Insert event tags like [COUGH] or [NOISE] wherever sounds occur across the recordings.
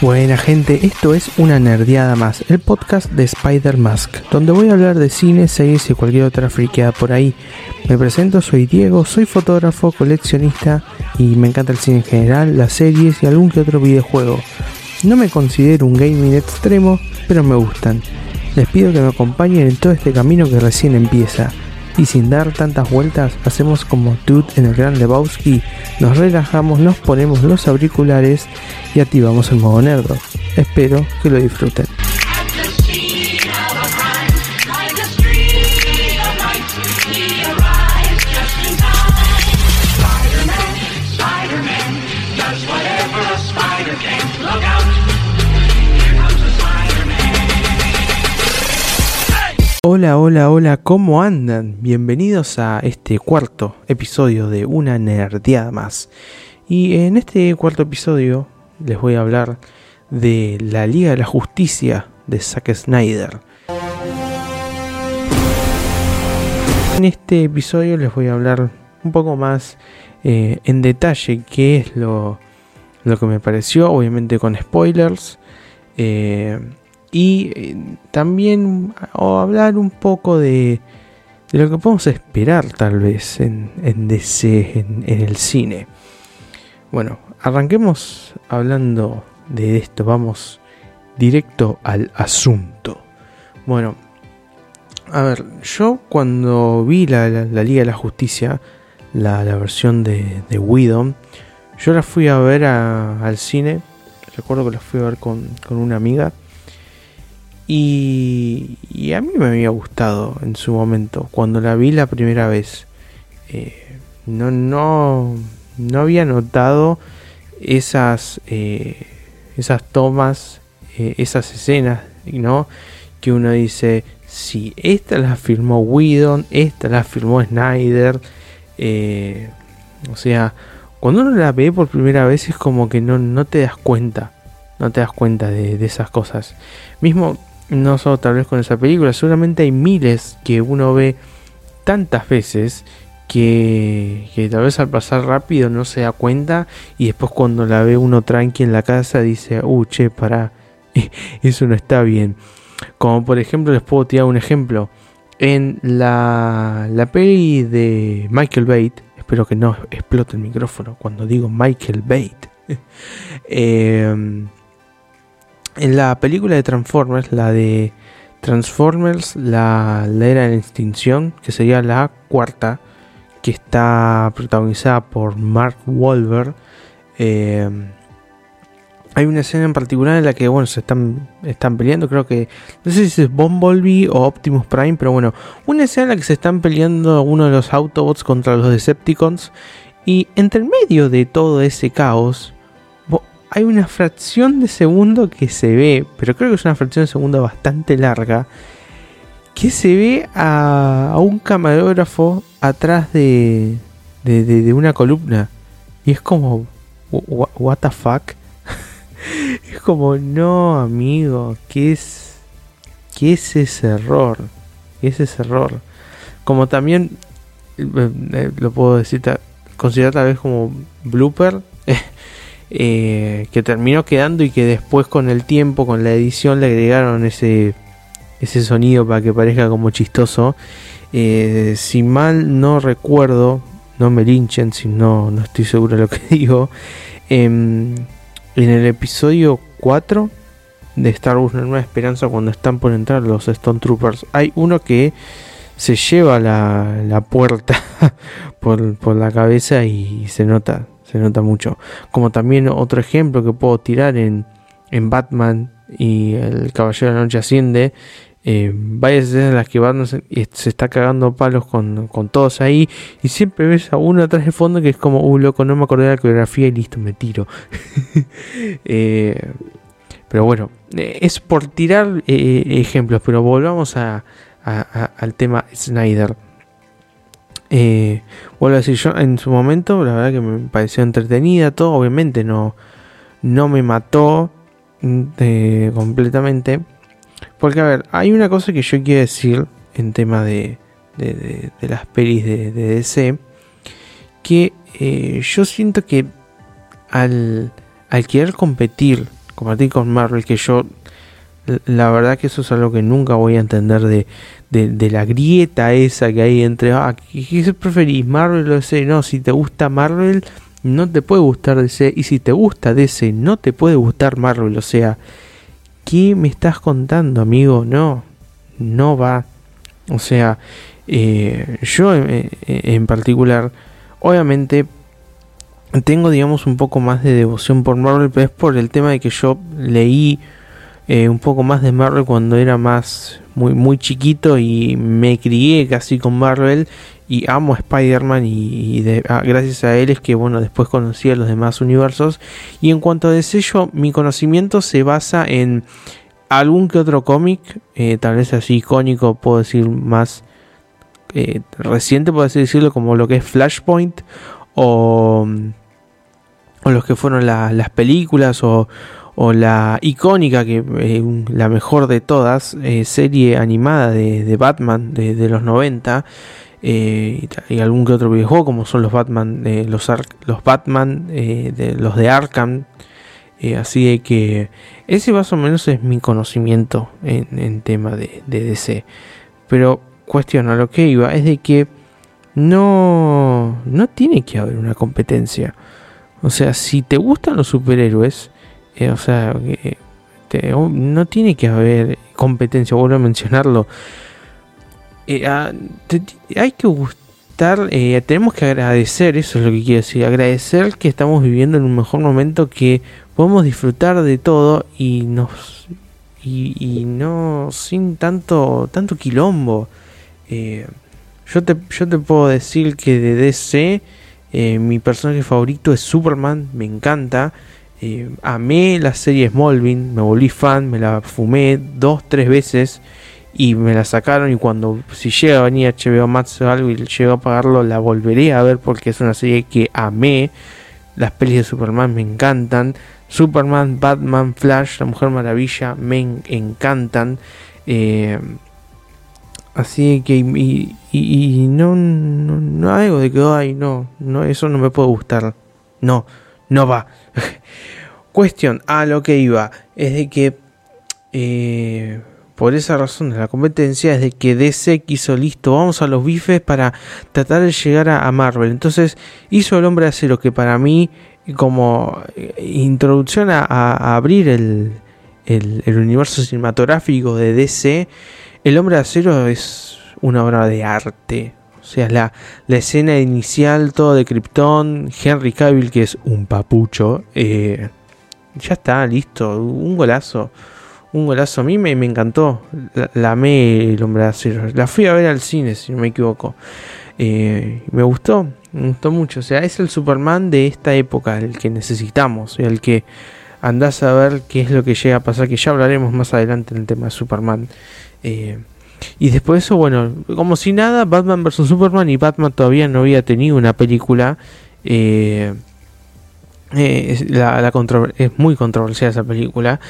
Buena gente, esto es una nerdeada más, el podcast de Spider Mask, donde voy a hablar de cine, series y cualquier otra friqueada por ahí. Me presento, soy Diego, soy fotógrafo, coleccionista y me encanta el cine en general, las series y algún que otro videojuego. No me considero un gaming extremo, pero me gustan. Les pido que me acompañen en todo este camino que recién empieza. Y sin dar tantas vueltas, hacemos como Dude en el Gran Lebowski, nos relajamos, nos ponemos los auriculares y activamos el modo nerdo. Espero que lo disfruten. Hola, hola, hola, ¿cómo andan? Bienvenidos a este cuarto episodio de Una Nerdeada más. Y en este cuarto episodio les voy a hablar de la Liga de la Justicia de Zack Snyder. En este episodio les voy a hablar un poco más eh, en detalle qué es lo, lo, que me pareció, obviamente con spoilers. Eh, y eh, también hablar un poco de, de, lo que podemos esperar tal vez en, en DC, en, en, el cine. Bueno, arranquemos hablando de esto, vamos directo al asunto. Bueno, a ver, yo cuando vi la, la, Liga de la Justicia, la, la versión de, de Widow, yo la fui a ver al cine, recuerdo que la fui a ver con, con una amiga. Y, a mí me había gustado en su momento, cuando la vi la primera vez. Eh, no, no, no había notado esas, eh, esas tomas, eh, esas escenas, ¿no? Que uno dice, si esta la filmó Whedon, esta la filmó Snyder. O sea, cuando uno la ve por primera vez es como que no, no te das cuenta. No te das cuenta de, de esas cosas. Mismo no solo tal vez con esa película, seguramente hay miles que uno ve tantas veces que, que, tal vez al pasar rápido no se da cuenta y después cuando la ve uno tranqui en la casa dice, uh, che, pará, [LAUGHS] eso no está bien. Como por ejemplo, les puedo tirar un ejemplo. En la, la peli de Michael Bate, espero que no explote el micrófono cuando digo Michael Bate. [LAUGHS] eh, en la película de Transformers, la de Transformers, la, la era de la extinción, que sería la cuarta, que está protagonizada por Mark Wahlberg. Eh, hay una escena en particular en la que bueno se están, están peleando, creo que no sé si es Bumblebee o Optimus Prime, pero bueno, una escena en la que se están peleando uno de los Autobots contra los Decepticons y entre el medio de todo ese caos hay una fracción de segundo que se ve, pero creo que es una fracción de segundo bastante larga, que se ve a, un camarógrafo atrás de, de, una columna. Y es como, what the fuck? [LAUGHS] es como, no, amigo, ¿qué es, qué es ese error? ¿Qué es ese error? Como también, eh, lo puedo decir, considerar tal vez como blooper. [LAUGHS] Eh, que terminó quedando y que después con el tiempo, con la edición, le agregaron ese, ese sonido para que parezca como chistoso. Eh, si mal no recuerdo, no me linchen si no, no estoy seguro de lo que [LAUGHS] digo. Eh, en el episodio 4 de Star Wars Nueva Esperanza, cuando están por entrar los Stone Troopers, hay uno que se lleva la, la puerta [LAUGHS] por, por la cabeza y se nota, se nota mucho. Como también otro ejemplo que puedo tirar en, en Batman y el Caballero de la Noche Asciende. Eh, varias escenas en las que Batman se, se está cagando palos con, con, todos ahí. Y siempre ves a uno atrás de fondo que es como, uh, loco, no me acordé de la coreografía y listo, me tiro. [LAUGHS] eh, pero bueno, eh, es por tirar eh, ejemplos. Pero volvamos a, a, a, al tema Snyder. Eh, vuelvo a decir, yo en su momento, la verdad que me pareció entretenida, todo, obviamente no, no me mató eh, completamente. Porque, a ver, hay una cosa que yo quiero decir en tema de, de, las pelis de, DC, que eh, yo siento que al, al querer competir compartir con Marvel que yo la verdad que eso es algo que nunca voy a entender de, de, la grieta esa que hay entre, ah, ¿qué preferís? Marvel o DC? No, si te gusta Marvel, no te puede gustar DC. Y si te gusta DC, no te puede gustar Marvel. O sea, ¿qué me estás contando, amigo? No, no va. O sea, eh, yo en, en particular, obviamente tengo, digamos, un poco más de devoción por Marvel, pero es por el tema de que yo leí eh, un poco más de Marvel cuando era más muy muy chiquito y me crié casi con Marvel y amo a Spider-Man y, ah, gracias a él es que bueno después conocí a los demás universos. Y en cuanto a DC mi conocimiento se basa en algún que otro cómic eh, tal vez así icónico puedo decir más eh, reciente puedo decirlo como lo que es Flashpoint o, o los que fueron las películas o, o la icónica, que eh, la mejor de todas, eh, serie animada de, Batman de, los 90 eh, y, algún que otro videojuego como son los Batman, los, los Batman de los de Arkham. así que ese más o menos es mi conocimiento en, tema de, de, DC. Pero cuestión a lo que iba es de que no, no tiene que haber una competencia. O sea, si te gustan los superhéroes, eh, o sea, no tiene que haber competencia, vuelvo a mencionarlo. Eh, hay que gustar, eh, tenemos que agradecer, eso es lo que quiero decir, agradecer que estamos viviendo en un mejor momento, que podemos disfrutar de todo y nos y, no sin tanto tanto quilombo. yo te yo te puedo decir que de DC mi personaje favorito es Superman, me encanta. Eh, amé la serie Smallville, me volví fan, me la fumé dos, tres veces y me la sacaron y cuando si llega a venir HBO Max o algo y llego a pagarlo la volveré a ver porque es una serie que amé. Las pelis de Superman me encantan. Superman, Batman, Flash, La Mujer Maravilla me encantan. Eh, así que y, no, no, no algo de que ay no, no, eso no me puede gustar. No, no va. Cuestión, a lo que iba, es de que eh, por esa razón de la competencia es de que DC quiso listo, vamos a los bifes para tratar de llegar a, Marvel. Entonces hizo el hombre acero que para mí como eh, introducción a, abrir el, el, el, universo cinematográfico de DC, el hombre acero es una obra de arte. O sea, la, la escena inicial, todo de Krypton, Henry Cavill, que es un papucho, eh, ya está, listo, un golazo. Un golazo, a mí me, encantó. La, amé el hombre de acero. La fui a ver al cine, si no me equivoco. Eh, me gustó, me gustó mucho. O sea, es el Superman de esta época, el que necesitamos, el que andás a ver qué es lo que llega a pasar, que ya hablaremos más adelante en el tema de Superman. Eh, y después de eso, bueno, como si nada, Batman vs. Superman y Batman todavía no había tenido una película. Eh, eh, la, es muy controversial esa película.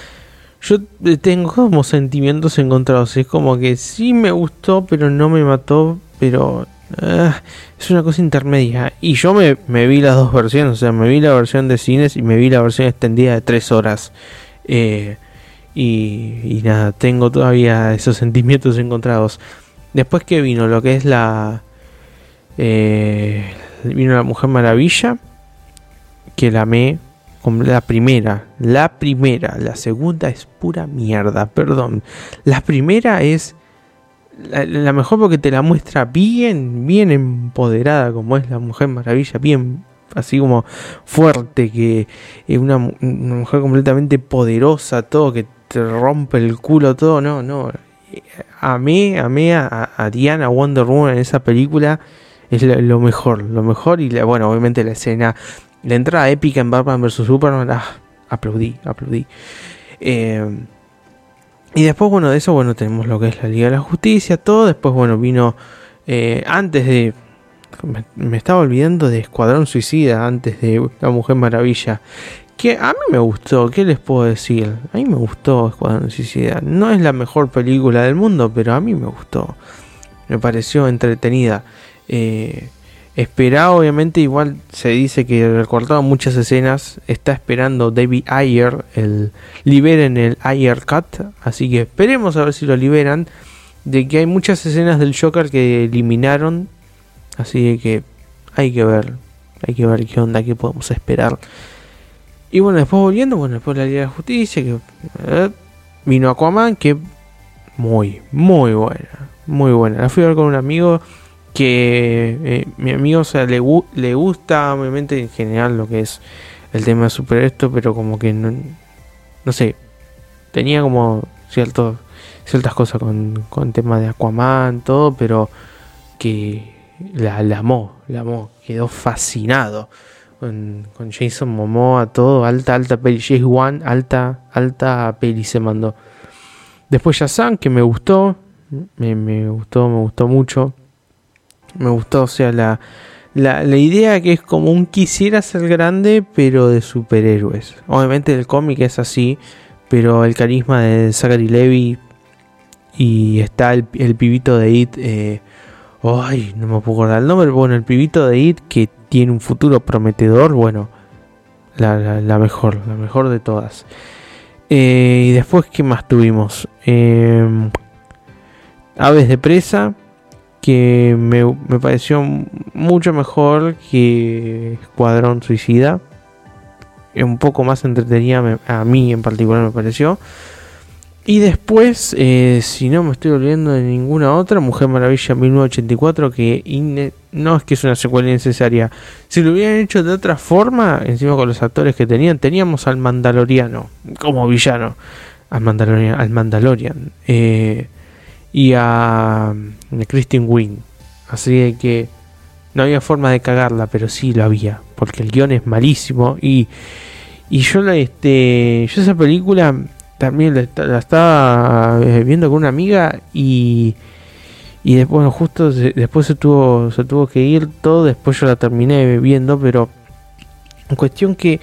Yo tengo como sentimientos encontrados. Es como que sí me gustó, pero no me mató. Pero ah, es una cosa intermedia. Y yo me, me, vi las dos versiones. O sea, me vi la versión de cines y me vi la versión extendida de tres horas. Eh, y, nada, tengo todavía esos sentimientos encontrados. Después que vino lo que es la... Eh, vino la Mujer Maravilla, que la amé la primera, la primera, la segunda es pura mierda, perdón. La primera es la, mejor porque te la muestra bien, bien empoderada como es la Mujer Maravilla, bien así como fuerte, que es una mujer completamente poderosa, todo que te rompe el culo todo, no, no. A mí, a mí, a, Diana Wonder Woman en esa película es lo, mejor, lo mejor y bueno, obviamente la escena, la entrada épica en Batman vs Superman, ah, aplaudí, aplaudí. Eh, y después, bueno, de eso, bueno, tenemos lo que es la Liga de la Justicia, todo. Después, bueno, vino eh, antes de. me, estaba olvidando de Escuadrón Suicida, antes de La Mujer Maravilla que a mí me gustó, ¿qué les puedo decir? A mí me gustó Escuadrón Suicida. No es la mejor película del mundo, pero a mí me gustó. Me pareció entretenida. Eh, Espera, obviamente, igual se dice que recortaron muchas escenas. Está esperando David Ayer, el liberen el Ayer Cut. Así que esperemos a ver si lo liberan. De que hay muchas escenas del Joker que eliminaron. Así que hay que ver. Hay que ver qué onda, qué podemos esperar. Y bueno, después volviendo, bueno, después la Liga de Justicia, que eh, vino Aquaman, que muy, muy buena. Muy buena. La fui a ver con un amigo que eh, mi amigo o sea, le, le gusta obviamente en general lo que es el tema de super esto, pero como que no, no sé, tenía como ciertos, ciertas cosas con, con tema de Aquaman, todo, pero que la amó, la amó, quedó fascinado con, Jason Momoa, todo, alta, alta peli, James One, alta, alta peli se mandó. Después Shazam, que me gustó, me, me gustó, me gustó mucho me gustó, o sea, la, la, la, idea que es como un quisiera ser grande, pero de superhéroes. Obviamente el cómic es así, pero el carisma de Zachary Levy y está el, el pibito de It. Eh, ay, no me puedo acordar el nombre, bueno, el pibito de It que tiene un futuro prometedor, bueno, la, mejor, la mejor de todas. Eh, y después, ¿qué más tuvimos? Eh, Aves de presa que me, me, pareció mucho mejor que Escuadrón Suicida. Un poco más entretenida a mí en particular me pareció. Y después, eh, si no me estoy olvidando de ninguna otra, Mujer Maravilla 1984, que no es que es una secuela innecesaria. Si lo hubieran hecho de otra forma, encima con los actores que tenían, teníamos al Mandaloriano como villano. Al Mandalorian. Al Mandalorian. Eh, y a, Christine Wing. Así que no había forma de cagarla, pero sí lo había, porque el guion es malísimo y, y yo este yo esa película también la, estaba eh, viendo con una amiga y y después bueno, justo después se tuvo se tuvo que ir todo, después yo la terminé viendo, pero en cuestión que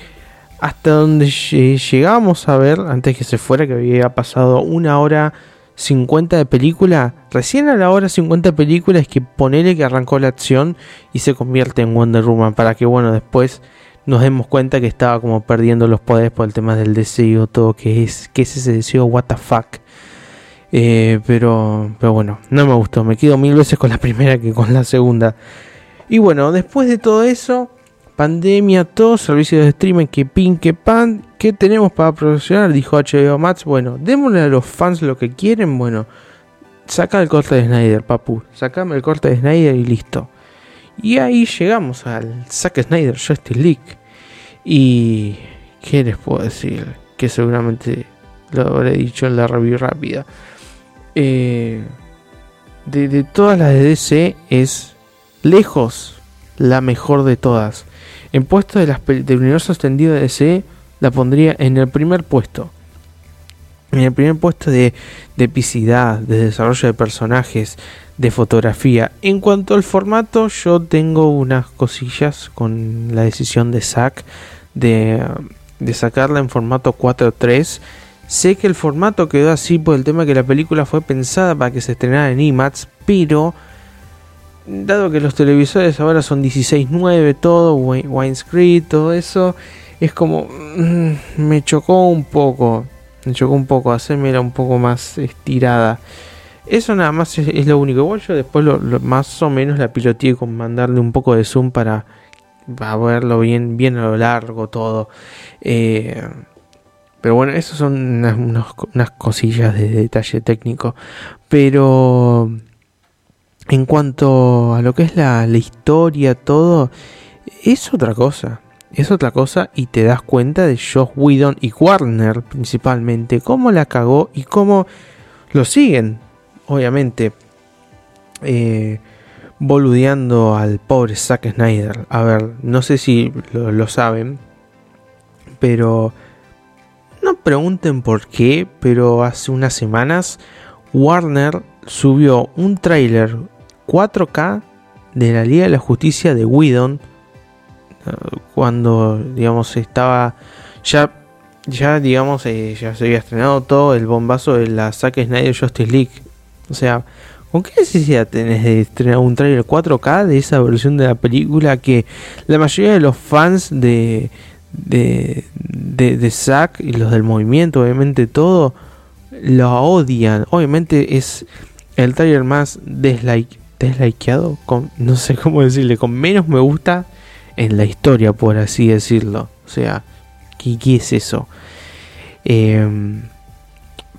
hasta donde llegamos a ver antes que se fuera que había pasado una hora 50 de película, recién a la hora 50 de película es que ponele que arrancó la acción y se convierte en Wonder Woman para que bueno después nos demos cuenta que estaba como perdiendo los poderes por el tema del deseo, todo que es, que es ese deseo, what the fuck. Eh, pero, pero bueno, no me gustó, me quedo mil veces con la [LAUGHS] primera que con la segunda. Y bueno, después de todo eso, pandemia, todos servicios de streaming que pin, que pan, ¿qué tenemos para promocionar? Dijo HBO Max, bueno, démosle a los fans lo que quieren, bueno, saca el corte de Snyder, papu, sacame el corte de Snyder y listo. Y ahí llegamos al Zack Snyder Justice League. Y, ¿qué les puedo decir? Que seguramente lo habré dicho en la review rápida. Eh, de, todas las de DC es lejos la mejor de todas. En puesto de las del universo extendido de DC, la pondría en el primer puesto. En el primer puesto de, de epicidad, de desarrollo de personajes, de fotografía. En cuanto al formato, yo tengo unas cosillas con la decisión de Zack de, de sacarla en formato 4.3. Sé que el formato quedó así por el tema que la película fue pensada para que se estrenara en IMAX, pero dado que los televisores ahora son 16.9, todo, widescreen, todo eso, es como. Mm, me chocó un poco. Me chocó un poco, hacerme un poco más estirada. Eso nada más es, lo único. Igual yo después lo, más o menos la piloteé con mandarle un poco de zoom para, verlo bien, bien a lo largo todo. Eh, pero bueno, eso son unas, unas cosillas de detalle técnico. Pero en cuanto a lo que es la, historia, todo, es otra cosa. Es otra cosa y te das cuenta de Josh Whedon y Warner principalmente, cómo la cagó y cómo lo siguen, obviamente, eh, boludeando al pobre Zack Snyder. A ver, no sé si lo, lo saben, pero no pregunten por qué, pero hace unas semanas Warner subió un tráiler 4K de la Liga de la Justicia de Whedon cuando digamos estaba ya ya digamos eh, ya se había estrenado todo el bombazo de la Zack Snyder Justice League o sea ¿Con qué necesidad tenés de estrenar un trailer 4K de esa versión de la película que la mayoría de los fans de, de, de, Zack y los del movimiento, obviamente todo, lo odian? Obviamente es el trailer más dislike, deslikeado, con, no sé cómo decirle, con menos me gusta en la historia, por así decirlo. O sea, ¿qué, es eso? Eh,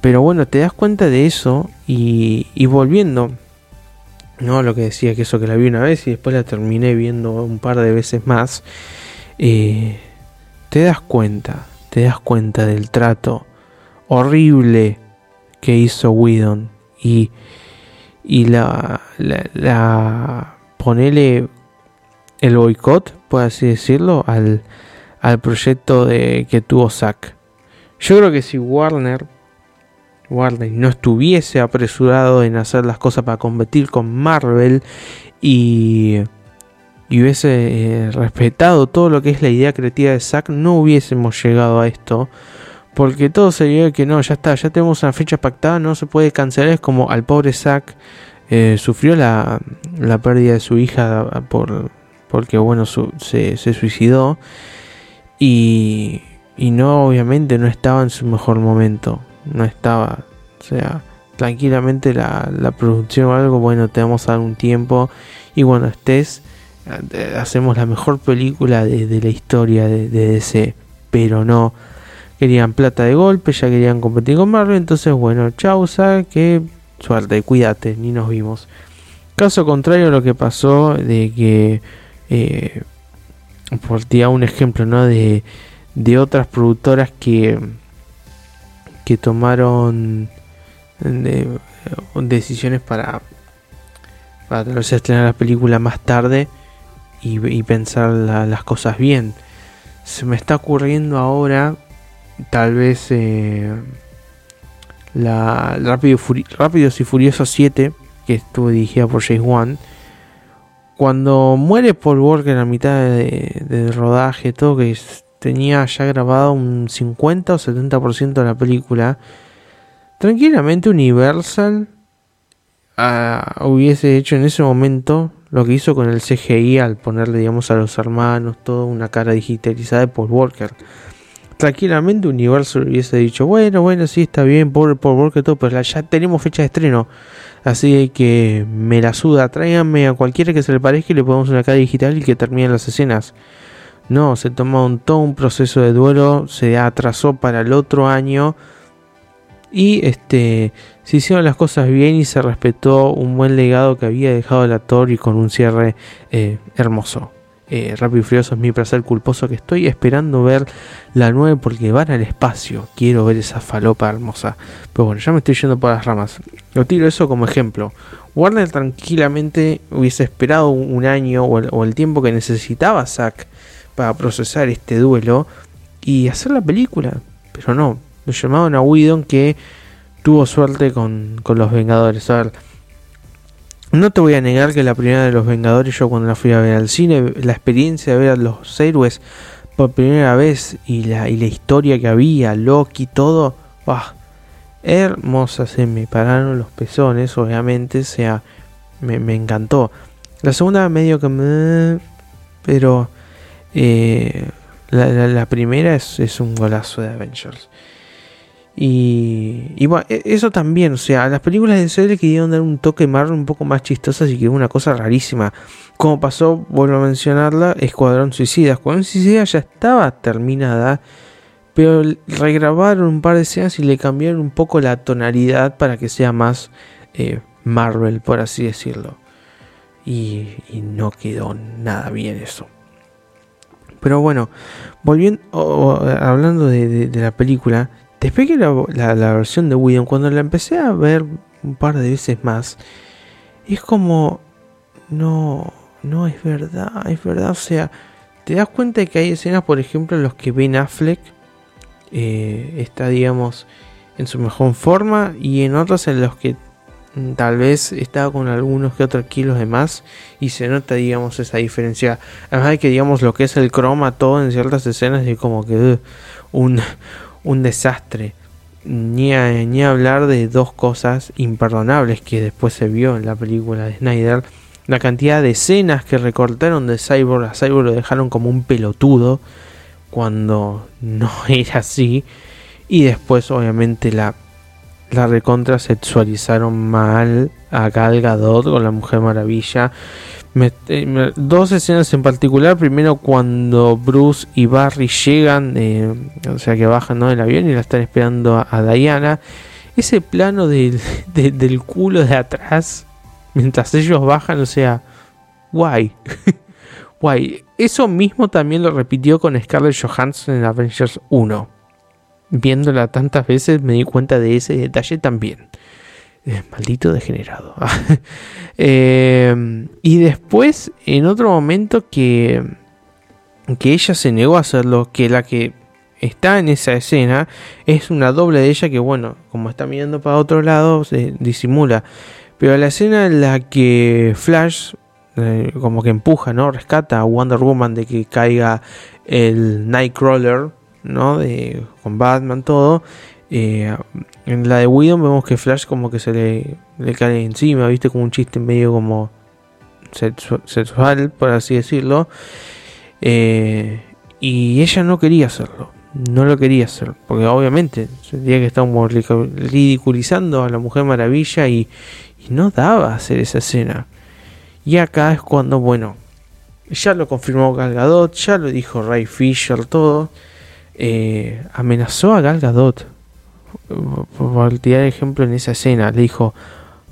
pero bueno, te das cuenta de eso y, y volviendo, no lo que decía que eso que la vi una vez y después la terminé viendo un par de veces más, eh, te das cuenta, te das cuenta del trato horrible que hizo Whedon y, y la, la, la ponele el boicot, por así decirlo, al, al proyecto de, que tuvo Zack. Yo creo que si Warner Warner no estuviese apresurado en hacer las cosas para competir con Marvel y, hubiese eh, respetado todo lo que es la idea creativa de Zack, no hubiésemos llegado a esto. Porque todo sería que no, ya está, ya tenemos una fecha pactada, no se puede cancelar. Es como al pobre Zack eh, sufrió la, la, pérdida de su hija por, porque, bueno, se, se suicidó. Y, y no, obviamente, no estaba en su mejor momento no estaba. O sea, tranquilamente la, la producción o algo, bueno, te vamos a dar un tiempo y cuando estés, eh, hacemos la mejor película de, la historia de, DC. Pero no, querían plata de golpe, ya querían competir con Marvel, entonces bueno, chausa, que suerte, cuídate, ni nos vimos. Caso contrario a lo que pasó de que, eh, por ti un ejemplo, ¿no? De, de otras productoras que que tomaron decisiones para para a estrenar la película más tarde y, pensar las cosas bien. Se me está ocurriendo ahora, tal vez, eh, la Rápido Rápidos y Furiosos 7, que estuvo dirigida por James Wan. Cuando muere Paul Walker a mitad de, rodaje, todo que tenía ya grabado un 50 o 70% de la película, tranquilamente Universal ah, hubiese hecho en ese momento lo que hizo con el CGI al ponerle, digamos, a los hermanos toda una cara digitalizada de Paul Walker. Tranquilamente Universal hubiese dicho, bueno, bueno, sí, está bien, Paul, Paul Walker, todo, pero ya tenemos fecha de estreno. Así que me la suda, tráiganme a cualquiera que se le parezca y le ponemos una cara digital y que termine las escenas. No, se tomó un, todo un proceso de duelo, se atrasó para el otro año y este se hicieron las cosas bien y se respetó un buen legado que había dejado el actor y con un cierre eh, hermoso. Eh, Rápido y Furioso es mi placer culposo que estoy esperando ver la 9 porque van al espacio. Quiero ver esa falopa hermosa. Pero bueno, ya me estoy yendo por las ramas. Lo tiro eso como ejemplo. Warner tranquilamente hubiese esperado un año o el, tiempo que necesitaba Zack para procesar este duelo y hacer la película. Pero no, lo llamaron a Whedon que tuvo suerte con, los Vengadores. A ver, no te voy a negar que la primera de los Vengadores, yo cuando la fui a ver al cine, la experiencia de ver a los héroes por primera vez y la, y la historia que había, Loki, todo, ¡bah! hermosa, se me pararon los pezones, obviamente, o sea, me, me encantó. La segunda medio que me... Pero eh, la, primera es, un golazo de Avengers. Y, bueno, e, eso también, o sea, las películas de serie querían dar un toque Marvel un poco más chistosas y que una cosa rarísima. Como pasó, vuelvo a mencionarla, Escuadrón Suicida. Escuadrón Suicida ya estaba terminada, pero regrabaron un par de escenas y le cambiaron un poco la tonalidad para que sea más eh, Marvel, por así decirlo. y no quedó nada bien eso. Pero bueno, volviendo, hablando de, la película, después que la, la, versión de Whedon, cuando la empecé a ver un par de veces más, es como, no, no es verdad, es verdad, o sea, te das cuenta de que hay escenas, por ejemplo, en los que Ben Affleck eh, está, digamos, en su mejor forma y en otras en los que Mm, tal vez estaba con algunos que otros kilos de más y se nota digamos esa diferencia. Además de que digamos lo que es el croma todo en ciertas escenas es como que uh, un, un desastre ni, ni hablar de dos cosas imperdonables que después se vio en la película de Snyder. La cantidad de escenas que recortaron de Cyborg a Cyborg lo dejaron como un pelotudo cuando no [LAUGHS] era así. Y después obviamente la, la recontra sexualizaron mal a Gal Gadot con la Mujer Maravilla. Eh, dos escenas en particular. Primero cuando Bruce y Barry llegan, eh, o sea que bajan del avión y la están esperando a, Diana. Ese plano del, [LAUGHS] del culo de atrás, mientras ellos bajan, o sea, guay. [LAUGHS] guay. Eso mismo también lo repitió con Scarlett Johansson en Avengers 1. Viéndola tantas veces me di cuenta de ese detalle también. Eh, maldito degenerado. [LAUGHS] Eh, y después, en otro momento que, que ella se negó a hacerlo, que la que está en esa escena es una doble de ella que, bueno, como está mirando para otro lado, se disimula. Pero la escena en la que Flash eh, como que empuja, ¿no? Rescata a Wonder Woman de que caiga el Nightcrawler, ¿no? De, con Batman, todo. Eh, en la de Widow vemos que Flash como que se le, cae encima, viste como un chiste medio como sexual, por así decirlo. Eh, y ella no quería hacerlo, no lo quería hacer, porque obviamente sentía que estábamos ridiculizando a la Mujer Maravilla y, y no daba hacer esa escena. Y acá es cuando, bueno, ya lo confirmó Gal Gadot, ya lo dijo Ray Fisher, todo. Eh, amenazó a Gal Gadot por tirar ejemplo en esa escena, le dijo,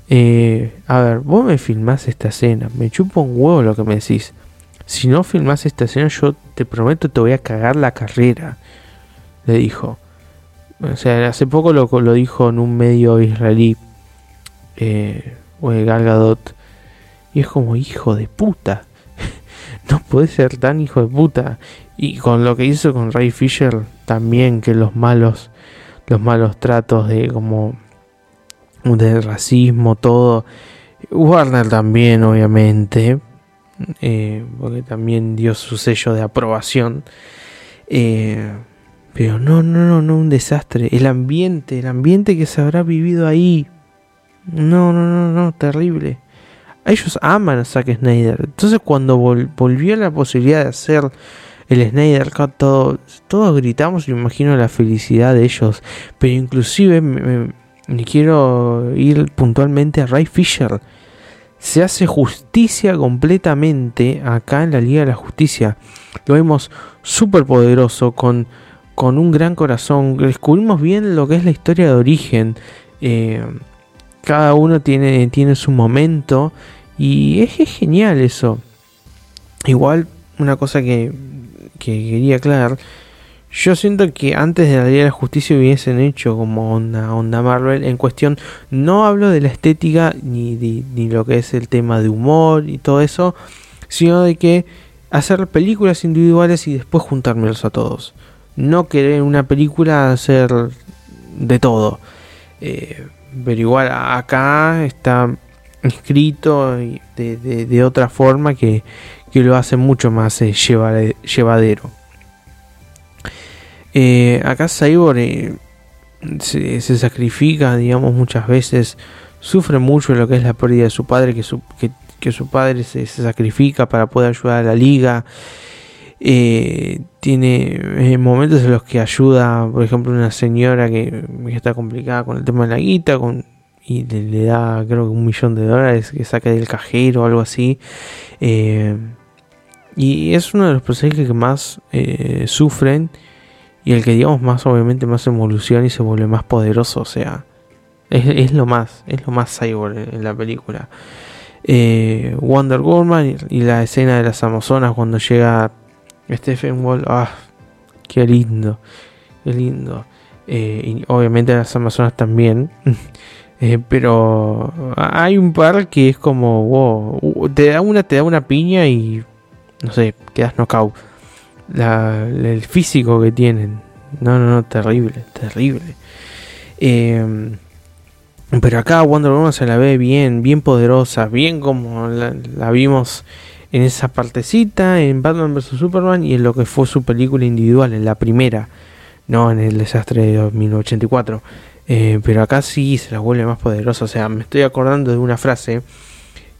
eh, a ver, vos me filmás esta escena, me chupo un huevo lo que me decís. Si no filmás esta escena, yo te prometo te voy a cagar la carrera. Le dijo. O sea, hace poco lo, lo dijo en un medio israelí. Eh, o de Galgadot. Y es como, hijo de puta. [LAUGHS] no puede ser tan hijo de puta. Y con lo que hizo con Ray Fisher, también que los malos los malos tratos de como del racismo, todo. Warner también, obviamente, eh, porque también dio su sello de aprobación. Eh, pero no, no, no, no, un desastre. El ambiente, el ambiente que se habrá vivido ahí. No, no, no, no, terrible. Ellos aman a Zack Snyder. Entonces cuando volvió la posibilidad de hacer el Snyder Cut, todo, todos gritamos, me imagino la felicidad de ellos, pero inclusive me, quiero ir puntualmente a Ray Fisher. Se hace justicia completamente acá en la Liga de la Justicia. Lo vemos súper poderoso, con, con un gran corazón. Descubrimos bien lo que es la historia de origen. Eh, cada uno tiene, tiene su momento y es, es genial eso. Igual una cosa que que quería aclarar. Yo siento que antes de la la Justicia hubiesen hecho como onda, onda Marvel en cuestión. No hablo de la estética ni, ni lo que es el tema de humor y todo eso, sino de que hacer películas individuales y después juntármelos a todos. No querer una película hacer de todo. Eh, pero igual acá está escrito de, de otra forma que, que lo hace mucho más eh, llevadero. Eh, acá Cyborg eh, se, sacrifica, digamos, muchas veces, sufre mucho lo que es la pérdida de su padre, que su, padre se, sacrifica para poder ayudar a la liga. tiene momentos en los que ayuda, por ejemplo, una señora que, está complicada con el tema de la guita, con, y le, da creo que un millón de dólares que saca del cajero o algo así. Y es uno de los personajes que más eh, sufren y el que digamos más obviamente más evoluciona y se vuelve más poderoso. O sea, es, lo más, es lo más cyborg en, la película. Eh, Wonder Woman y, la escena de las Amazonas cuando llega Stephen Wall, ah, qué lindo, qué lindo. Eh, y obviamente las Amazonas también. [LAUGHS] pero hay un par que es como, wow, te da una, te da una piña y no sé, quedas knockout. el físico que tienen. No, no, no, terrible, terrible. Em, pero acá Wonder Woman se la ve bien, bien poderosa, bien como la, vimos en esa partecita, en Batman vs. Superman y en lo que fue su película individual, en la primera. no en el desastre de 2084. Eh, pero acá sí se la vuelve más poderosa. O sea, me estoy acordando de una frase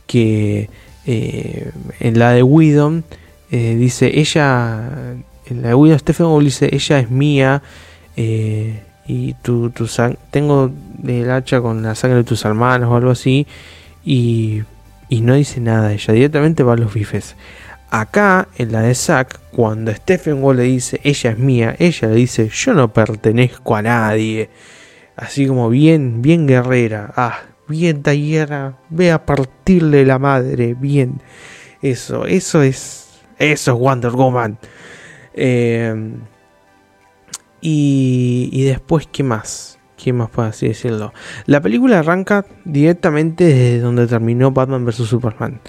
que eh, en la de Widom eh, dice, ella, en la de Widom Stephen dice, ella es mía y tu, tu tengo el hacha con la sangre de tus hermanos o algo así y, y no dice nada, ella directamente va a los bifes. Acá, en la de Zack, cuando Stephen Wall le dice, ella es mía, ella le dice, yo no pertenezco a nadie. Así como bien, bien guerrera. Ah, bien tallera. Ve a partirle la madre. Bien. Eso, eso es. Eso es Wonder Woman. Em, y, y después, ¿qué más? ¿Qué más puedo así decirlo? La película arranca directamente desde donde terminó Batman vs. Superman.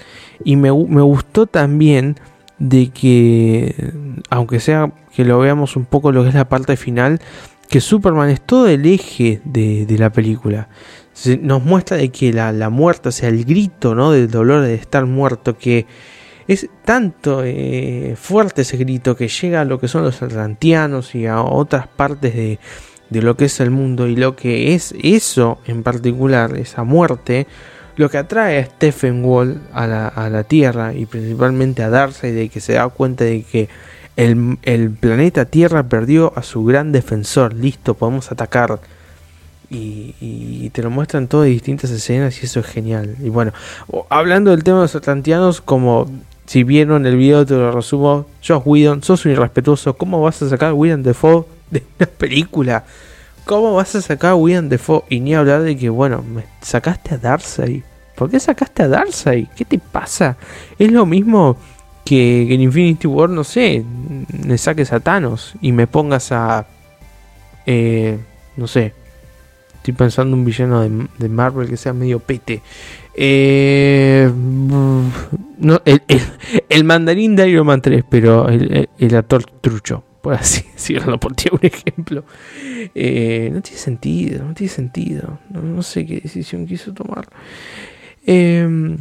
Y me, me gustó también de que, aunque sea que lo veamos un poco lo que es la parte final, que Superman es todo el eje de, la película. Nos muestra de que la, muerte, o sea, el grito ¿no? del dolor de estar muerto, que es tanto eh, fuerte ese grito que llega a lo que son los atlantianos y a otras partes de, lo que es el mundo y lo que es eso en particular, esa muerte, lo que atrae a Stephen Wall a la, a la Tierra y principalmente a Darcy de que se da cuenta de que el, planeta Tierra perdió a su gran defensor. Listo, podemos atacar. Y, te lo muestran todo de distintas escenas y eso es genial. Y bueno, hablando del tema de los atlantianos, como si vieron el video, te lo resumo. Josh Whedon, sos un irrespetuoso. ¿Cómo vas a sacar Whedon Defoe de [LAUGHS] una película? ¿Cómo vas a sacar a Whedon Defoe? Y ni hablar de que, bueno, me sacaste a Darcy. ¿Por qué sacaste a Darcy? ¿Qué te pasa? Es lo mismo que, en Infinity War, no sé, me saques a Thanos y me pongas a. Eh, no sé. Estoy pensando un villano de, Marvel que sea medio pete. Eh, el, mandarín de Iron Man 3, pero el, actor trucho, por así [LAUGHS] decirlo, por ti un ejemplo. Eh, no tiene sentido, no tiene sentido. No, sé qué decisión quiso tomar. Eh,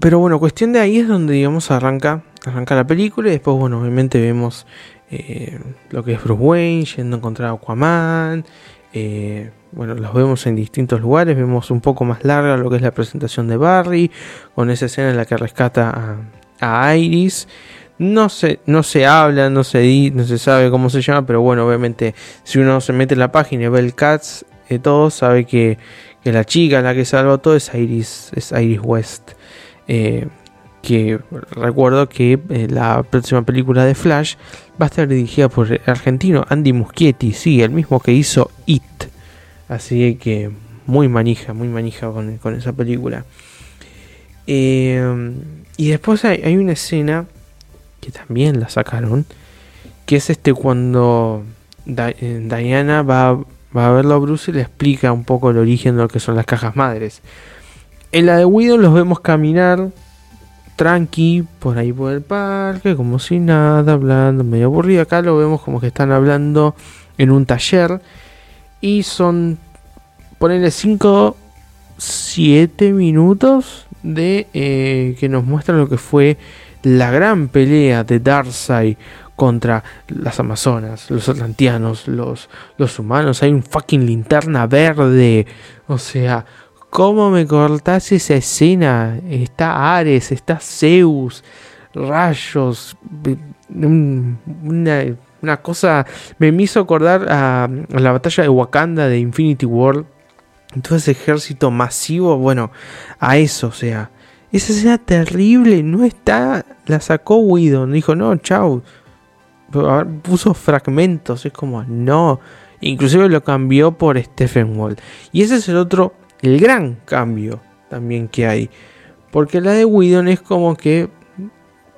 pero bueno, cuestión de ahí es donde, digamos, arranca, arranca la película y después, bueno, obviamente vemos eh, lo que es Bruce Wayne yendo a encontrar a Aquaman. Eh, bueno, los vemos en distintos lugares, vemos un poco más larga lo que es la presentación de Barry, con esa escena en la que rescata a, Iris. No se, no se habla, no se, no se sabe cómo se llama, pero bueno, obviamente si uno se mete en la página y ve el Cats, eh, todo sabe que, la chica la que salva todo es Iris, es Iris West. Eh, que recuerdo que eh, la próxima película de Flash va a estar dirigida por el argentino Andy Muschietti, sí, el mismo que hizo It. Así que muy manija, muy manija con, esa película. Eh, y después hay, una escena que también la sacaron, que es este cuando Diana va, va a verlo a Bruce y le explica un poco el origen de lo que son las cajas madres. En la de Widow los vemos caminar tranqui por ahí por el parque, como si nada, hablando, medio aburrido. Acá lo vemos como que están hablando en un taller y son, ponerle 5, 7 minutos de eh, que nos muestra lo que fue la gran pelea de Darkseid contra las Amazonas, los Atlantianos, los, los humanos. Hay un fucking linterna verde. O sea, ¿Cómo me cortás esa escena? Está Ares, está Zeus, rayos, una, cosa me hizo acordar a, la batalla de Wakanda de Infinity War. Todo ese ejército masivo, bueno, a eso, o sea, esa escena terrible no está, la sacó Whedon, dijo, no, chau, puso fragmentos, es como, no, inclusive lo cambió por Stephen Wall. Y ese es el otro el gran cambio también que hay. Porque la de Widon es como que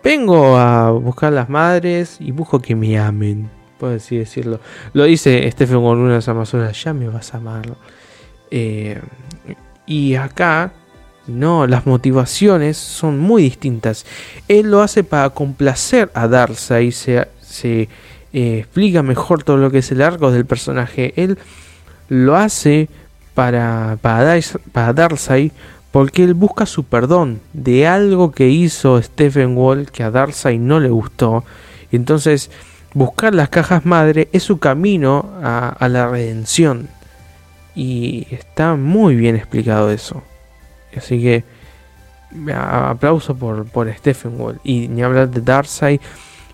vengo a buscar las madres y busco que me amen, por así decirlo. Lo dice Stephen con unas Amazonas, ya me vas a amar. Eh, y acá, no, las motivaciones son muy distintas. Él lo hace para complacer a Darcy, se, se eh, explica mejor todo lo que es el arco del personaje. Él lo hace para, para, porque él busca su perdón de algo que hizo Stephen Wall que a Darcy no le gustó. Y entonces buscar las cajas madre es su camino a, la redención. Y está muy bien explicado eso. Así que aplauso por, por Stephen Wall. Y ni hablar de Darkseid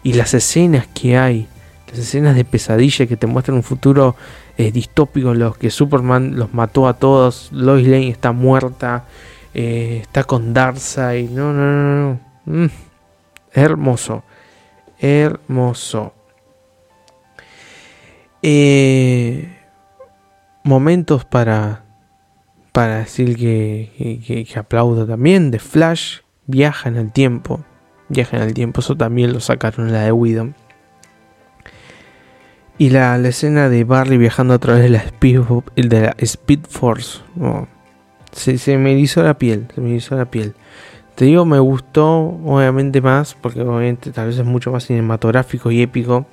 y las escenas que hay. Las escenas de pesadilla que te muestran un futuro eh, distópico en los que Superman los mató a todos. Lois Lane está muerta. Eh, está con Darkseid. No, no, no. no. Mm. Hermoso. Hermoso. Eh, momentos para, para decir que, que, aplaudo también. De Flash viaja en el tiempo. Viaja en el tiempo. Eso también lo sacaron en la de Widom. Y la, escena de Barry viajando a través de la Speed, de la Speed Force. Oh, se, se, me hizo la piel. Se me hizo la piel. Te digo, me gustó obviamente más, porque obviamente tal vez es mucho más cinematográfico y épico.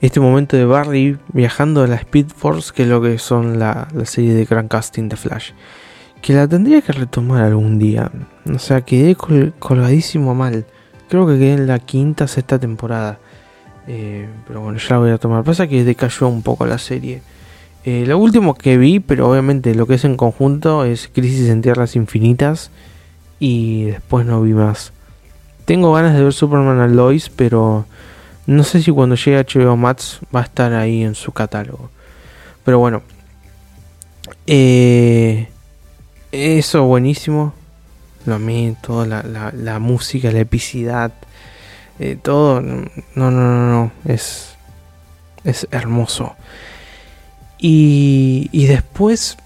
Este momento de Barry viajando a la Speed Force que lo que son la, serie de Grand Casting de Flash. Que la tendría que retomar algún día. O sea, quedé colgadísimo mal. Creo que quedé en la quinta, sexta temporada. Eh, pero bueno, ya la voy a tomar. Pasa que decayó un poco la serie. Eh, lo último que vi, pero obviamente lo que es en conjunto, es Crisis en Tierras Infinitas y después no vi más. Tengo ganas de ver Superman a Lois, pero no sé si cuando llegue HBO Max va a estar ahí en su catálogo. Pero bueno, eh, eso buenísimo. Lo amé, toda la, la, música, la epicidad, eh, todo. No, no, no, no, es, es hermoso. Y, y después,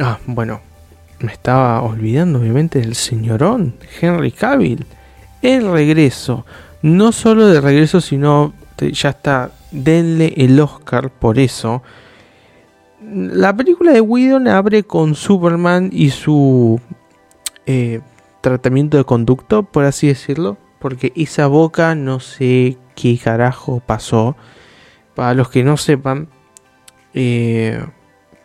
ah, bueno, me estaba olvidando obviamente del señorón Henry Cavill. El regreso. No solo de regreso, sino ya está. Denle el Oscar por eso. La película de Whedon abre con Superman y su eh, tratamiento de conducto, por así decirlo. Porque esa boca no sé qué carajo pasó. Para los que no sepan, eh,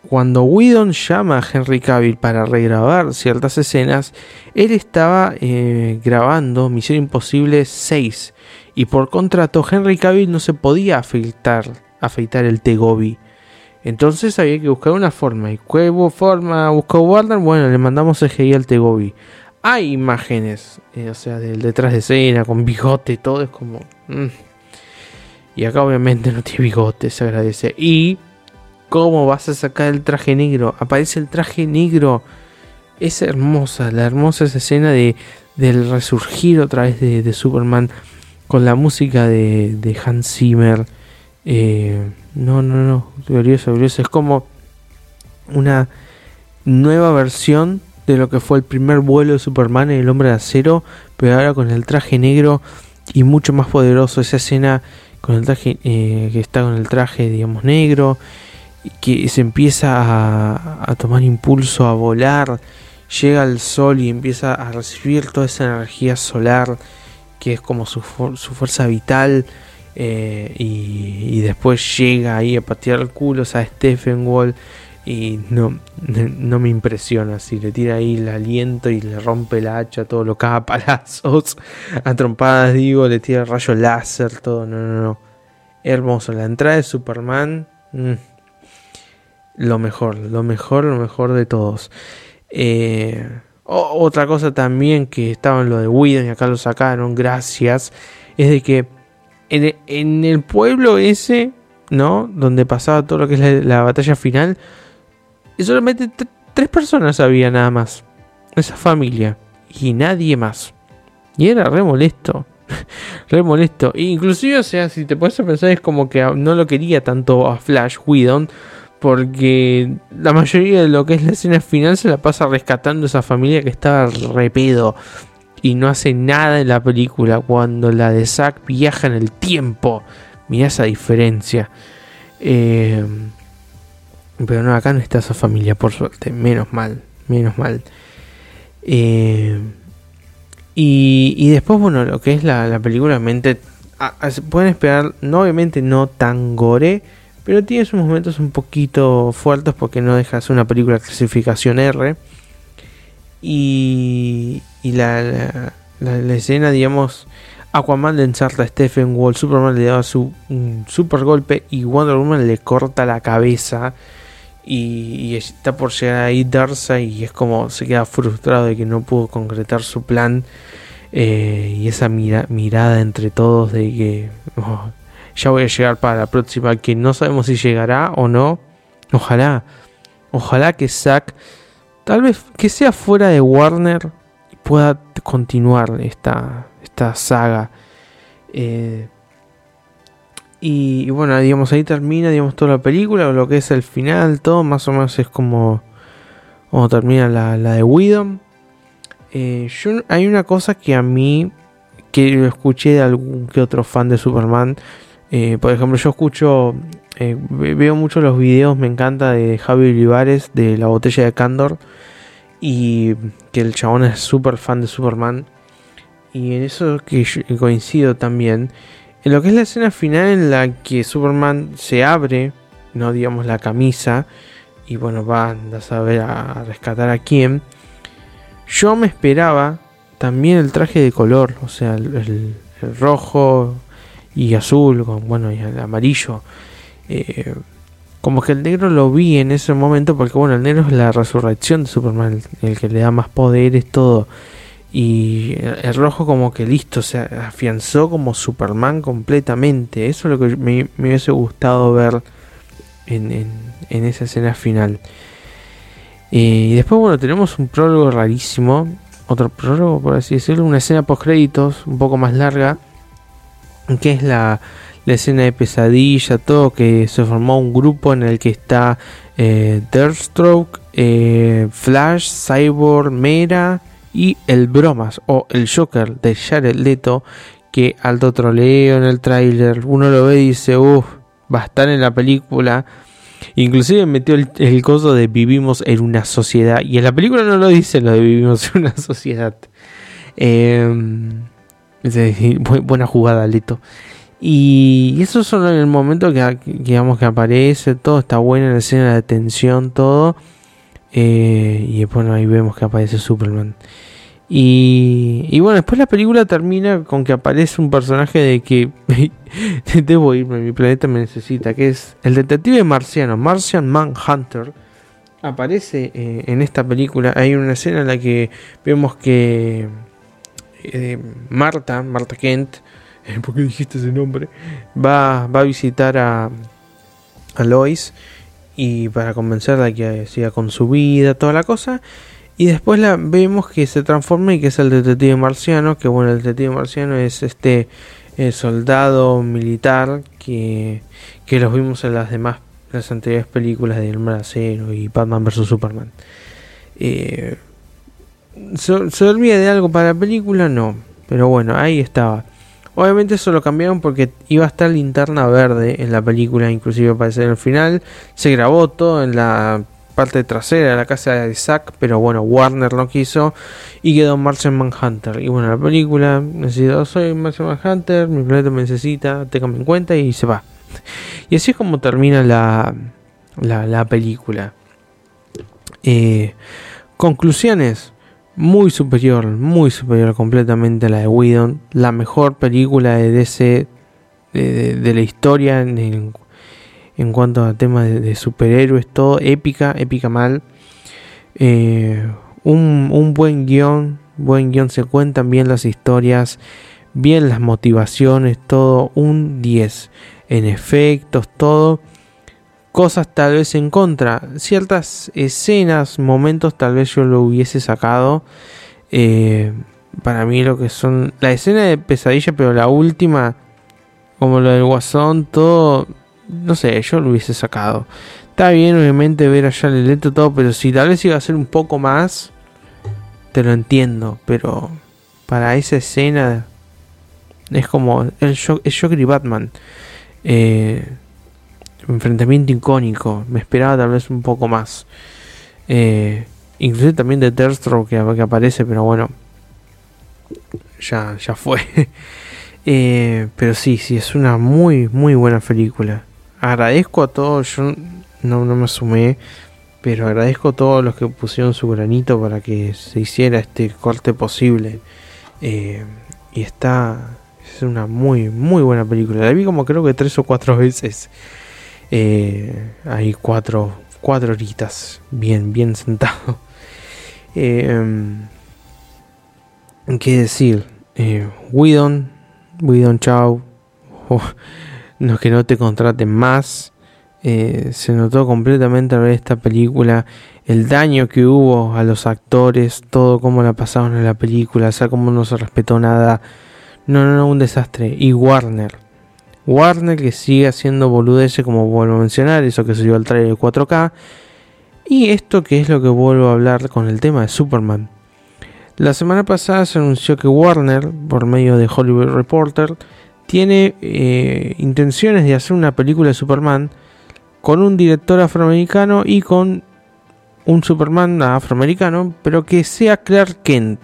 cuando Whedon llama a Henry Cavill para regrabar ciertas escenas, él estaba eh, grabando Misión Imposible 6 y por contrato Henry Cavill no se podía afeitar, afeitar el Tegobi. Entonces había que buscar una forma. ¿Y qué forma buscó Warner? Bueno, le mandamos CGI al Tegobi. Hay imágenes, eh, o sea, del detrás de escena, con bigote, todo es como... Mm. Y acá obviamente no tiene bigote, se agradece. Y ¿Cómo vas a sacar el traje negro? Aparece el traje negro. Es hermosa, la hermosa escena de, del resurgir otra vez de, Superman con la música de, Hans Zimmer. Eh, no, no, no, glorioso, glorioso. Es como una nueva versión de lo que fue el primer vuelo de Superman en el hombre de acero, pero ahora con el traje negro y mucho más poderoso. Esa escena con el traje eh, que está con el traje, digamos, negro que se empieza a, tomar impulso, a volar, llega al sol y empieza a recibir toda esa energía solar que es como su, fuerza vital eh, y, después llega ahí a patear el culo a Stephen Wall y no, no me impresiona si le tira ahí el aliento y le rompe la hacha, todo lo caga a [LAUGHS] palazos, a trompadas digo, le tira rayo láser, todo, no, no, no. Hermoso, la entrada de Superman. Mm, lo mejor, lo mejor, lo mejor de todos. Eh, otra cosa también que estaba en lo de Whedon y acá lo sacaron, gracias, es de que en, el pueblo ese, ¿no? Donde pasaba todo lo que es la, batalla final, solamente tres personas había nada más. Esa familia. Y nadie más. Y era re molesto. [LAUGHS] re molesto. E inclusive, o sea, si te puedes pensar, es como que no lo quería tanto a Flash, Whedon porque la mayoría de lo que es la escena final se la pasa rescatando esa familia que estaba repedo y no hace nada en la película. Cuando la de Zack viaja en el tiempo, mira esa diferencia. Eh, pero no, acá no está esa familia, por suerte. Menos mal, menos mal. Eh, y, después, bueno, lo que es la, película, obviamente, pueden esperar, no, obviamente no tan gore pero tiene sus momentos un poquito fuertes porque no deja de ser una película clasificación R. Y, y la, la, escena, digamos, Aquaman le ensarta a Stephen Wall, Superman le da su, un super golpe y Wonder Woman le corta la cabeza. Y, está por llegar ahí Darcy y es como se queda frustrado de que no pudo concretar su plan. Eh, y esa mirada entre todos de que oh, ya voy a llegar para la próxima, que no sabemos si llegará o no. Ojalá, ojalá que Zack, tal vez que sea fuera de Warner, pueda continuar esta, esta saga. Eh, y, bueno, digamos, ahí termina, digamos, toda la película, lo que es el final, todo más o menos es como, como termina la, la de Widom. Eh, hay una cosa que a mí, que escuché de algún que otro fan de Superman, eh, por ejemplo, yo escucho, eh, veo mucho los videos, me encanta de Javi Olivares de la botella de Candor y que el chabón es súper fan de Superman. Y en eso que coincido también, en lo que es la escena final en la que Superman se abre, no digamos la camisa, y bueno, va a saber a rescatar a quién. Yo me esperaba también el traje de color, o sea, el rojo, y azul, con, bueno, y el amarillo. Eh, como que el negro lo vi en ese momento porque bueno, el negro es la resurrección de Superman, el, que le da más poderes, todo. Y el, rojo como que listo, se afianzó como Superman completamente. Eso es lo que me, hubiese gustado ver en, en, esa escena final. y después, bueno, tenemos un prólogo rarísimo. Otro prólogo, por así decirlo. Una escena post créditos, un poco más larga que es la, escena de pesadilla, todo, que se formó un grupo en el que está eh, Deathstroke, eh, Flash, Cyborg, Mera y el Bromas o el Joker de Jared Leto, que alto troleo en el tráiler, uno lo ve y dice, uff, va a estar en la película. Inclusive metió el, el coso de vivimos en una sociedad. Y en la película no lo dice lo de vivimos en una sociedad. Eh, buena jugada, Leto. Y eso solo en el momento que, digamos que aparece, todo está bueno en la escena de tensión, todo. Eh, y bueno, ahí vemos que aparece Superman. Y, bueno, después la película termina con que aparece un personaje de que [LAUGHS] debo irme, mi planeta me necesita, que es el detective marciano, Martian Manhunter. Aparece eh, en esta película. Hay una escena en la que vemos que eh, Marta, Marta Kent, ¿por qué dijiste ese nombre? Va, va a visitar a, a Lois y para convencerla que siga con su vida, toda la cosa. Y después la vemos que se transforma y que es el detective marciano, que bueno, el detective marciano es este eh, soldado militar que, que los vimos en las demás, las anteriores películas de El Acero y Batman vs. Superman. Eh, ¿Se, olvida de algo para la película? No. Pero bueno, ahí estaba. Obviamente eso lo cambiaron porque iba a estar linterna verde en la película, inclusive aparecer en el final. Se grabó todo en la parte trasera de la casa de Zack, pero bueno, Warner no quiso y quedó Martian Manhunter. Y bueno, la película necesito, soy Martian Manhunter, mi planeta me necesita, téngame en cuenta y se va. Y así es como termina la, la, película. Eh, conclusiones muy superior, muy superior completamente a la de Whedon, la mejor película de DC de, la historia en, cuanto a temas de, superhéroes, todo épica, épica mal. Eh, un, un, buen guion, buen guion, se cuentan bien las historias, bien las motivaciones, todo un 10 en efectos, todo cosas tal vez en contra. Ciertas escenas, momentos tal vez yo lo hubiese sacado. Eh, para mí lo que son... La escena de pesadilla, pero la última, como lo del guasón, todo... No sé, yo lo hubiese sacado. Está bien, obviamente, ver allá el Leto todo, pero si tal vez iba a ser un poco más, te lo entiendo. Pero para esa escena es como el, el Joker y Batman. Eh, enfrentamiento icónico. Me esperaba tal vez un poco más. Eh, inclusive también de Terstro que, aparece, pero bueno. Ya, ya fue. [LAUGHS] eh, pero sí, sí, es una muy, muy buena película. Agradezco a todos, yo no, no me sumé, pero agradezco a todos los que pusieron su granito para que se hiciera este corte posible. Eh, y está, Es una muy, muy buena película. La vi como creo que tres o cuatro [LAUGHS] veces. Eh, hay cuatro, cuatro horitas. Bien, bien sentado. [LAUGHS] Eh, ¿Qué decir? Eh, Widon, Widon Chao. [LAUGHS] no que no te contraten más. Eh, se notó completamente al ver esta película el daño que hubo a los actores, todo como la pasaron en la película, o sea, como no se respetó nada. No, no, no, un desastre. Y Warner. Warner que sigue haciendo boludeces como vuelvo a mencionar, eso que se dio al trailer de 4K. Y esto que es lo que vuelvo a hablar con el tema de Superman. La semana pasada se anunció que Warner, por medio de Hollywood Reporter, tiene eh, intenciones de hacer una película de Superman con un director afroamericano y con un Superman afroamericano, pero que sea Clark Kent.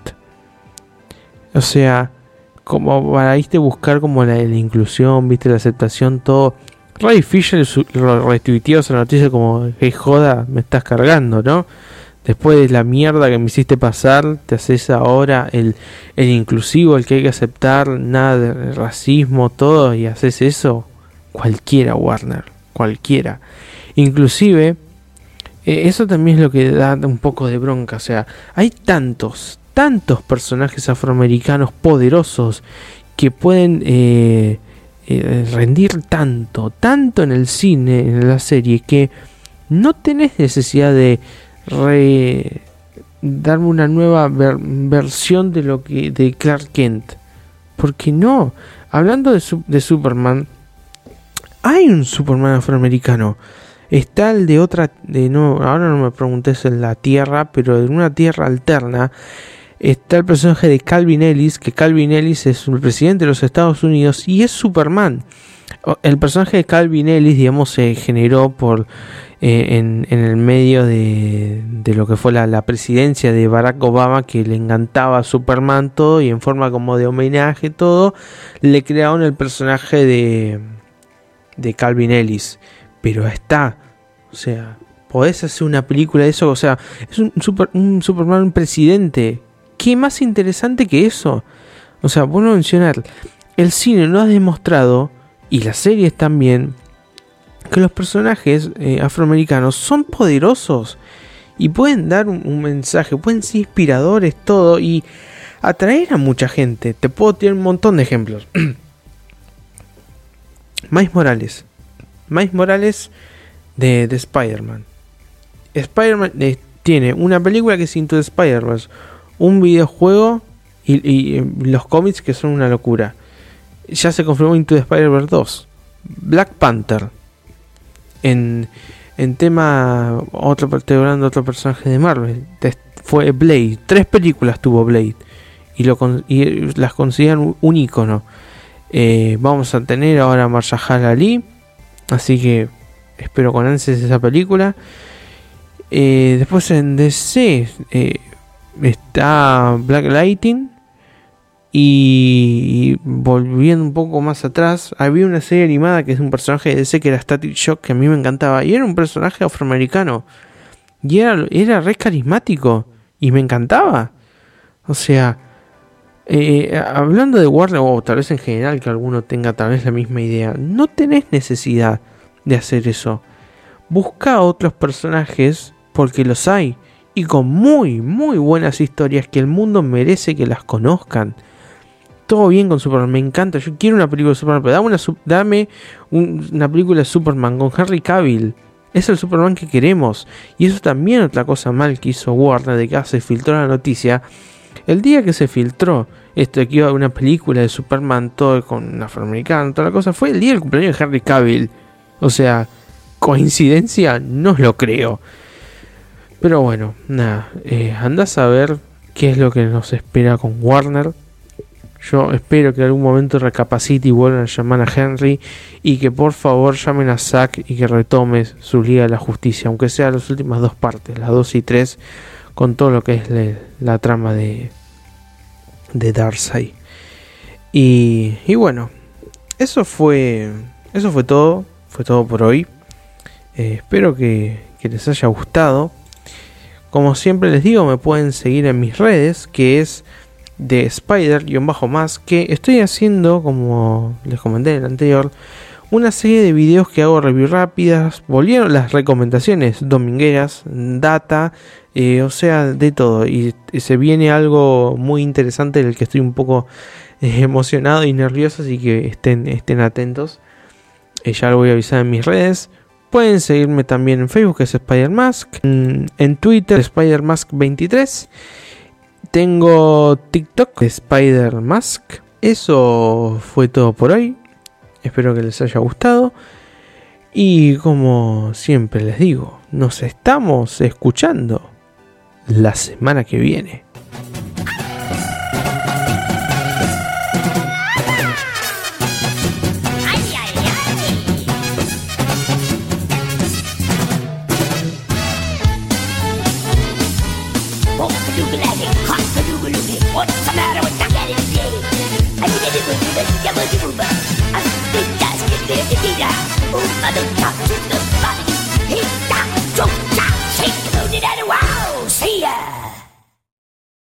O sea, como para irte buscar como la, inclusión, viste la aceptación, todo. Ray Fisher retuiteó esa noticia como, hey joda, me estás cargando, ¿no? Después de la mierda que me hiciste pasar, te haces ahora el, el inclusivo, el que hay que aceptar, nada de racismo, todo, y haces eso. Cualquiera, Warner, cualquiera. Inclusive, eh, eso también es lo que da un poco de bronca. O sea, hay tantos, tantos personajes afroamericanos poderosos que pueden eh, eh, rendir tanto, tanto en el cine, en la serie, que no tenés necesidad de darme una nueva versión de lo que de Clark Kent. Porque no, hablando de, de Superman, hay un Superman afroamericano. Está el de otra, de no, ahora no me preguntes en la Tierra, pero en una Tierra alterna está el personaje de Calvin Ellis, que Calvin Ellis es el presidente de los Estados Unidos y es Superman. El personaje de Calvin Ellis, digamos, se generó por eh, en, el medio de, lo que fue la, presidencia de Barack Obama, que le encantaba Superman todo y en forma como de homenaje todo, le crearon el personaje de, de Calvin Ellis. Pero está, o sea, podés hacer una película de eso. O sea, es un, super, un Superman presidente. ¿Qué más interesante que eso? O sea, bueno mencionar, el cine no ha demostrado, y las series también, que los personajes eh, afroamericanos son poderosos y pueden dar un, mensaje, pueden ser inspiradores, todo, y atraer a mucha gente. Te puedo tirar un montón de ejemplos. [CLEARS THROAT] Miles Morales. Miles Morales de, Spider-Man. Spider-Man eh, tiene una película que es Into the Spider-Verse, un videojuego y, los cómics que son una locura. Ya se confirmó Into the Spider-Verse 2. Black Panther. En, en tema, otro, hablando de otro personaje de Marvel. fue Blade. Tres películas tuvo Blade. Y, lo, y las consideran un icono. Eh, vamos a tener ahora Marshall Ali. Así que espero con ansias esa película. Eh, después en DC eh, está Black Lightning. Y, volviendo un poco más atrás, había una serie animada que es un personaje de DC que era Static Shock, que a mí me encantaba. Y era un personaje afroamericano. Y era, era re carismático. Y me encantaba. O sea, eh, hablando de Warner, o tal vez en general que alguno tenga tal vez la misma idea, no tenés necesidad de hacer eso. Busca otros personajes porque los hay y con muy, muy buenas historias que el mundo merece que las conozcan. Todo bien con Superman, me encanta. Yo quiero una película de Superman, pero dame una, película de Superman con Henry Cavill. Es el Superman que queremos. Y eso también otra cosa mal que hizo Warner de que se filtró la noticia. El día que se filtró esto de que iba a una película de Superman todo con un afroamericano, toda la cosa, fue el día del cumpleaños de Henry Cavill. O sea, coincidencia, no lo creo. Pero bueno, nada, eh, anda a saber qué es lo que nos espera con Warner. Yo espero que en algún momento recapacite y vuelvan a llamar a Henry y que por favor llamen a Zack y que retome su Liga de la Justicia, aunque sea las últimas dos partes, las dos y tres, con todo lo que es la trama de, de Darkseid. Y, y bueno, eso fue, eso fue todo fue todo por hoy. Eh, espero que, les haya gustado. Como siempre les digo, me pueden seguir en mis redes, que es de Spider-Más que estoy haciendo, como les comenté en el anterior, una serie de videos que hago review rápidas. Volvieron las recomendaciones domingueras, data, eh, o sea, de todo. Y, se viene algo muy interesante del que estoy un poco eh, emocionado y nervioso, así que estén, estén atentos. Eh, ya lo voy a avisar en mis redes. Pueden seguirme también en Facebook, que es SpiderMask. En, Twitter, SpiderMask23. Tengo TikTok, SpiderMask. Eso fue todo por hoy. Espero que les haya gustado. Y como siempre les digo, nos estamos escuchando la semana que viene.